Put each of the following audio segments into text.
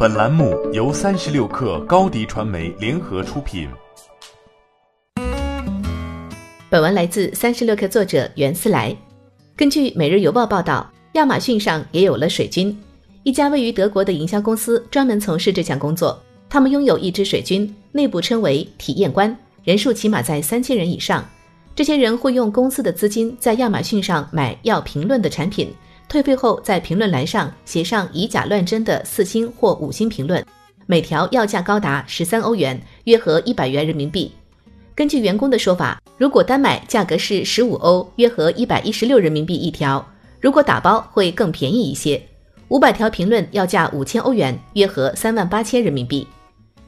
本栏目由三十六氪高低传媒联合出品。本文来自三十六氪作者袁思来。根据《每日邮报》报道，亚马逊上也有了水军。一家位于德国的营销公司专门从事这项工作。他们拥有一支水军，内部称为体验官，人数起码在三千人以上。这些人会用公司的资金在亚马逊上买要评论的产品。退费后，在评论栏上写上以假乱真的四星或五星评论，每条要价高达十三欧元，约合一百元人民币。根据员工的说法，如果单买价格是十五欧，约合一百一十六人民币一条；如果打包会更便宜一些。五百条评论要价五千欧元，约合三万八千人民币。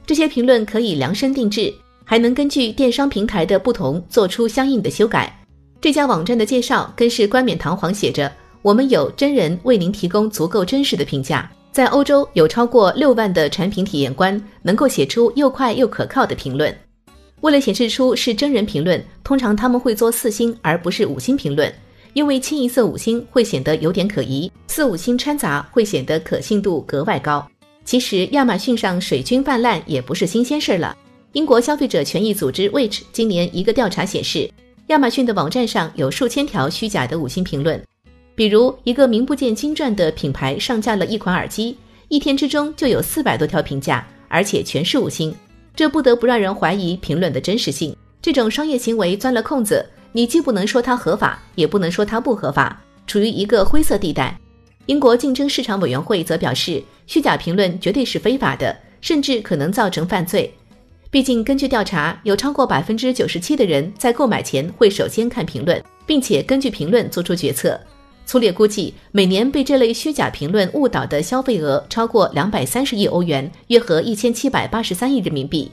这些评论可以量身定制，还能根据电商平台的不同做出相应的修改。这家网站的介绍更是冠冕堂皇，写着。我们有真人为您提供足够真实的评价。在欧洲，有超过六万的产品体验官能够写出又快又可靠的评论。为了显示出是真人评论，通常他们会做四星而不是五星评论，因为清一色五星会显得有点可疑，四五星掺杂会显得可信度格外高。其实，亚马逊上水军泛滥也不是新鲜事儿了。英国消费者权益组织 Which 今年一个调查显示，亚马逊的网站上有数千条虚假的五星评论。比如，一个名不见经传的品牌上架了一款耳机，一天之中就有四百多条评价，而且全是五星，这不得不让人怀疑评论的真实性。这种商业行为钻了空子，你既不能说它合法，也不能说它不合法，处于一个灰色地带。英国竞争市场委员会则表示，虚假评论绝对是非法的，甚至可能造成犯罪。毕竟，根据调查，有超过百分之九十七的人在购买前会首先看评论，并且根据评论做出决策。粗略估计，每年被这类虚假评论误导的消费额超过两百三十亿欧元，约合一千七百八十三亿人民币。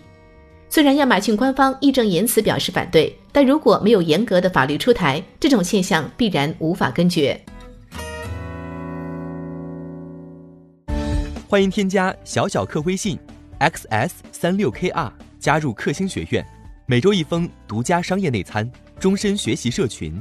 虽然亚马逊官方义正言辞表示反对，但如果没有严格的法律出台，这种现象必然无法根绝。欢迎添加小小客微信，xs 三六 kr，加入克星学院，每周一封独家商业内参，终身学习社群。